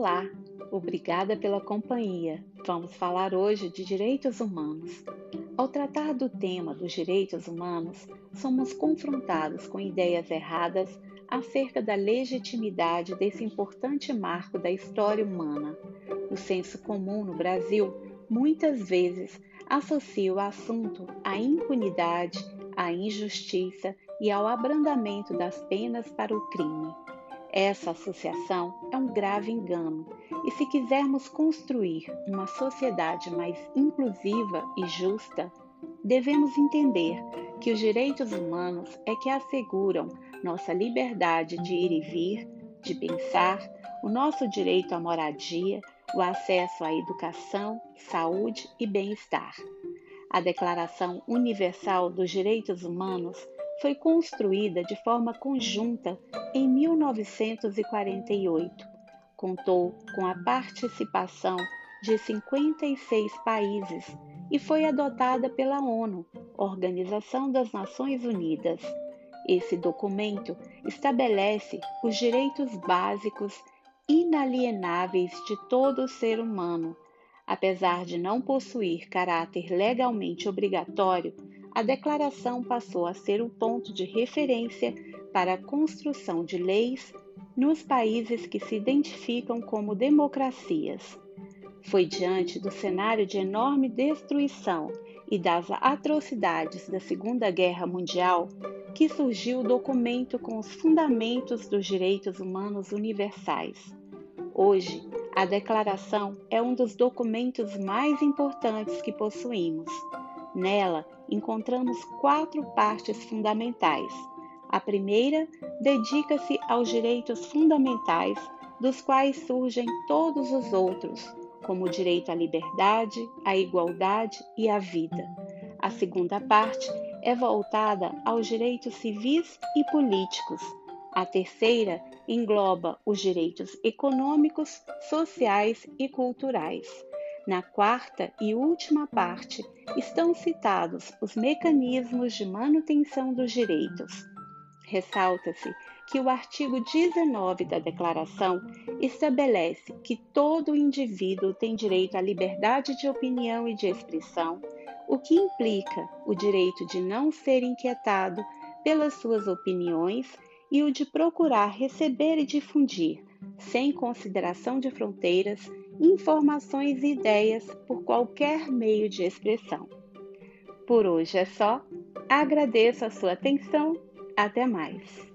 Olá, obrigada pela companhia. Vamos falar hoje de direitos humanos. Ao tratar do tema dos direitos humanos, somos confrontados com ideias erradas acerca da legitimidade desse importante marco da história humana. O senso comum no Brasil muitas vezes associa o assunto à impunidade, à injustiça e ao abrandamento das penas para o crime. Essa associação é um grave engano, e se quisermos construir uma sociedade mais inclusiva e justa, devemos entender que os direitos humanos é que asseguram nossa liberdade de ir e vir, de pensar, o nosso direito à moradia, o acesso à educação, saúde e bem-estar. A Declaração Universal dos Direitos Humanos foi construída de forma conjunta em 1948. Contou com a participação de 56 países e foi adotada pela ONU, Organização das Nações Unidas. Esse documento estabelece os direitos básicos inalienáveis de todo ser humano. Apesar de não possuir caráter legalmente obrigatório, a declaração passou a ser o ponto de referência para a construção de leis nos países que se identificam como democracias. Foi diante do cenário de enorme destruição e das atrocidades da Segunda Guerra Mundial que surgiu o documento com os fundamentos dos direitos humanos universais. Hoje, a Declaração é um dos documentos mais importantes que possuímos. Nela, encontramos quatro partes fundamentais. A primeira dedica-se aos direitos fundamentais, dos quais surgem todos os outros, como o direito à liberdade, à igualdade e à vida. A segunda parte é voltada aos direitos civis e políticos. A terceira engloba os direitos econômicos, sociais e culturais. Na quarta e última parte estão citados os mecanismos de manutenção dos direitos. Ressalta-se que o artigo 19 da Declaração estabelece que todo indivíduo tem direito à liberdade de opinião e de expressão, o que implica o direito de não ser inquietado pelas suas opiniões e o de procurar receber e difundir, sem consideração de fronteiras, informações e ideias por qualquer meio de expressão. Por hoje é só. Agradeço a sua atenção. Até mais.